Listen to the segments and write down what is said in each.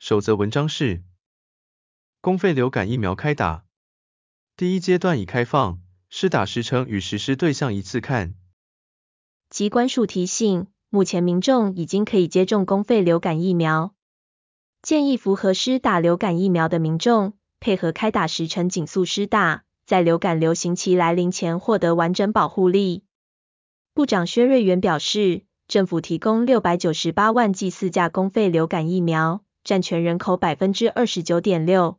首则文章是：公费流感疫苗开打，第一阶段已开放，施打时程与实施对象一次看。机关署提醒，目前民众已经可以接种公费流感疫苗，建议符合施打流感疫苗的民众，配合开打时程紧速施打，在流感流行期来临前获得完整保护力。部长薛瑞元表示，政府提供六百九十八万剂四价公费流感疫苗。占全人口百分之二十九点六。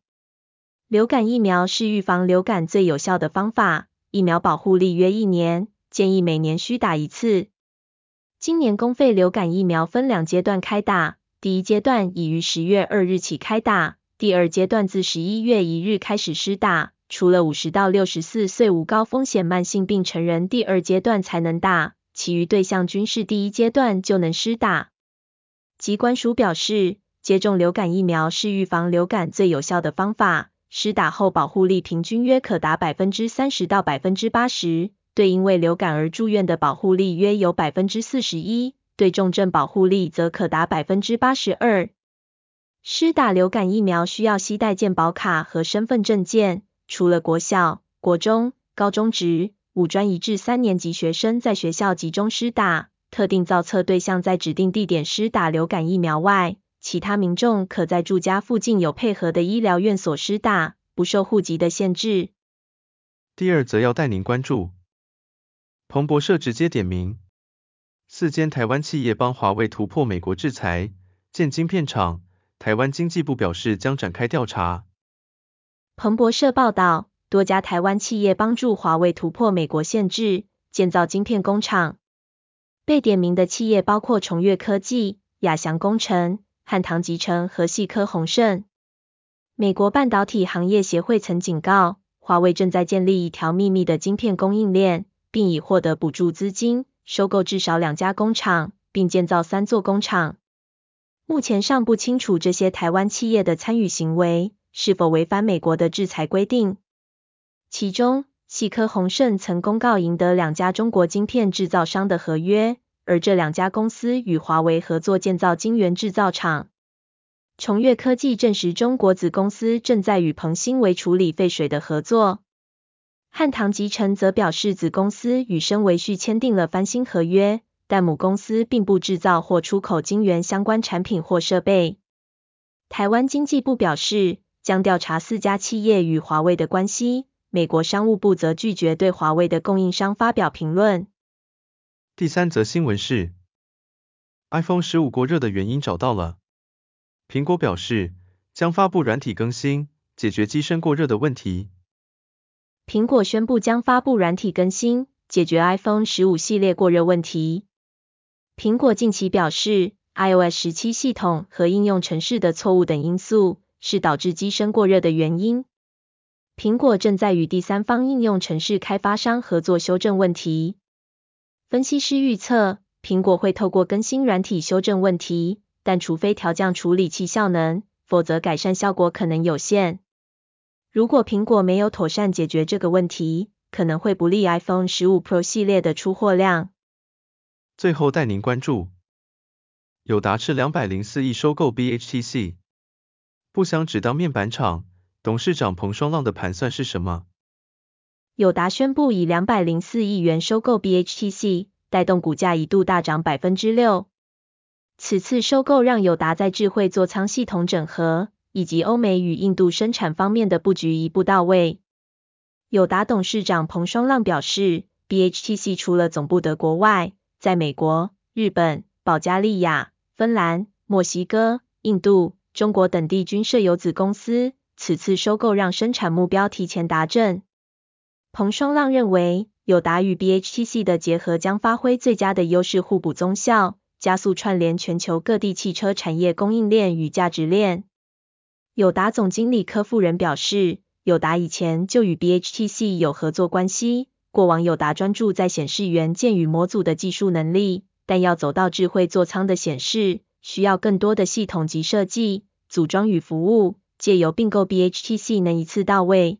流感疫苗是预防流感最有效的方法，疫苗保护力约一年，建议每年需打一次。今年公费流感疫苗分两阶段开打，第一阶段已于十月二日起开打，第二阶段自十一月一日开始施打。除了五十到六十四岁无高风险慢性病成人，第二阶段才能打，其余对象均是第一阶段就能施打。疾管署表示。接种流感疫苗是预防流感最有效的方法，施打后保护力平均约可达百分之三十到百分之八十，对因为流感而住院的保护力约有百分之四十一，对重症保护力则可达百分之八十二。施打流感疫苗需要携带健保卡和身份证件，除了国小、国中、高中职、五专一至三年级学生在学校集中施打，特定造册对象在指定地点施打流感疫苗外，其他民众可在住家附近有配合的医疗院所施打，不受户籍的限制。第二则要带您关注，彭博社直接点名，四间台湾企业帮华为突破美国制裁，建晶片厂，台湾经济部表示将展开调查。彭博社报道，多家台湾企业帮助华为突破美国限制，建造晶片工厂。被点名的企业包括崇越科技、亚翔工程。汉唐集成和细科宏盛。美国半导体行业协会曾警告，华为正在建立一条秘密的晶片供应链，并已获得补助资金，收购至少两家工厂，并建造三座工厂。目前尚不清楚这些台湾企业的参与行为是否违反美国的制裁规定。其中，细科宏盛曾公告赢得两家中国晶片制造商的合约。而这两家公司与华为合作建造晶圆制造厂。崇越科技证实，中国子公司正在与鹏芯为处理废水的合作。汉唐集成则表示，子公司与深维旭签订了翻新合约，但母公司并不制造或出口晶圆相关产品或设备。台湾经济部表示，将调查四家企业与华为的关系。美国商务部则拒绝对华为的供应商发表评论。第三则新闻是，iPhone 十五过热的原因找到了。苹果表示将发布软体更新，解决机身过热的问题。苹果宣布将发布软体更新，解决 iPhone 十五系列过热问题。苹果近期表示，iOS 十七系统和应用程式的错误等因素是导致机身过热的原因。苹果正在与第三方应用程式开发商合作修正问题。分析师预测，苹果会透过更新软体修正问题，但除非调降处理器效能，否则改善效果可能有限。如果苹果没有妥善解决这个问题，可能会不利 iPhone 十五 Pro 系列的出货量。最后带您关注，友达斥两百零四亿收购 BHTC，不想只当面板厂，董事长彭双浪的盘算是什么？友达宣布以两百零四亿元收购 BHTC，带动股价一度大涨百分之六。此次收购让友达在智慧座舱系统整合以及欧美与印度生产方面的布局一步到位。友达董事长彭双浪表示，BHTC 除了总部德国外，在美国、日本、保加利亚、芬兰、墨西哥、印度、中国等地均设有子公司。此次收购让生产目标提前达阵。彭双浪认为，友达与 BHTC 的结合将发挥最佳的优势互补综效，加速串联全球各地汽车产业供应链与价值链。友达总经理柯富仁表示，友达以前就与 BHTC 有合作关系，过往友达专注在显示元件与模组的技术能力，但要走到智慧座舱的显示，需要更多的系统级设计、组装与服务，借由并购 BHTC 能一次到位。